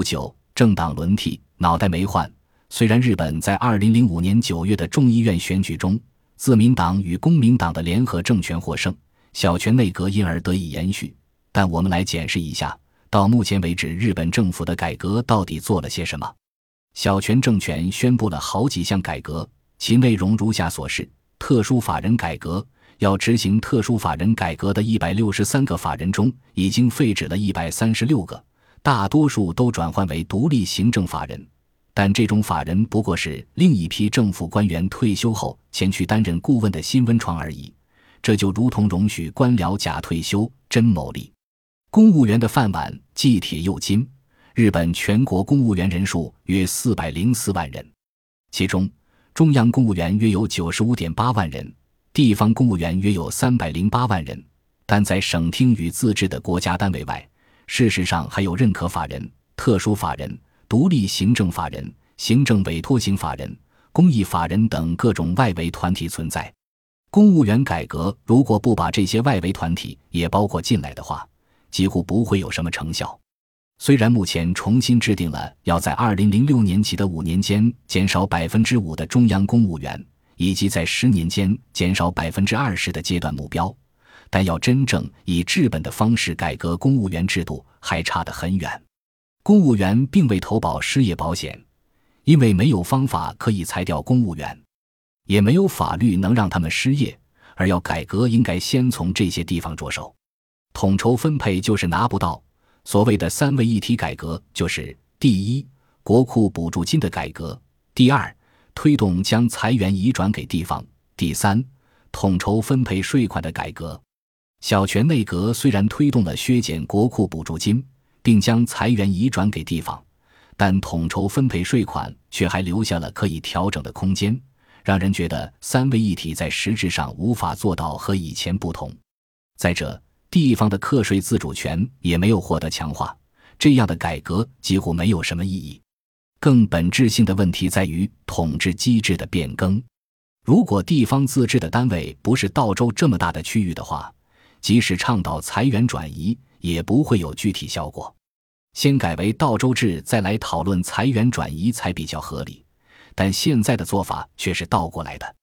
不久，政党轮替，脑袋没换。虽然日本在二零零五年九月的众议院选举中，自民党与公民党的联合政权获胜，小泉内阁因而得以延续，但我们来检视一下，到目前为止，日本政府的改革到底做了些什么？小泉政权宣布了好几项改革，其内容如下所示：特殊法人改革，要执行特殊法人改革的一百六十三个法人中，已经废止了一百三十六个，大多数都转换为独立行政法人。但这种法人不过是另一批政府官员退休后前去担任顾问的新温床而已，这就如同容许官僚假退休真牟利。公务员的饭碗既铁又金。日本全国公务员人数约四百零四万人，其中中央公务员约有九十五点八万人，地方公务员约有三百零八万人。但在省厅与自治的国家单位外，事实上还有认可法人、特殊法人。独立行政法人、行政委托型法人、公益法人等各种外围团体存在。公务员改革如果不把这些外围团体也包括进来的话，几乎不会有什么成效。虽然目前重新制定了要在二零零六年起的五年间减少百分之五的中央公务员，以及在十年间减少百分之二十的阶段目标，但要真正以治本的方式改革公务员制度，还差得很远。公务员并未投保失业保险，因为没有方法可以裁掉公务员，也没有法律能让他们失业。而要改革，应该先从这些地方着手。统筹分配就是拿不到。所谓的三位一体改革，就是第一，国库补助金的改革；第二，推动将裁员移转给地方；第三，统筹分配税款的改革。小泉内阁虽然推动了削减国库补助金。并将裁员移转给地方，但统筹分配税款却还留下了可以调整的空间，让人觉得三位一体在实质上无法做到和以前不同。再者，地方的课税自主权也没有获得强化，这样的改革几乎没有什么意义。更本质性的问题在于统治机制的变更。如果地方自治的单位不是道州这么大的区域的话，即使倡导财源转移。也不会有具体效果。先改为道州制，再来讨论财源转移才比较合理。但现在的做法却是倒过来的。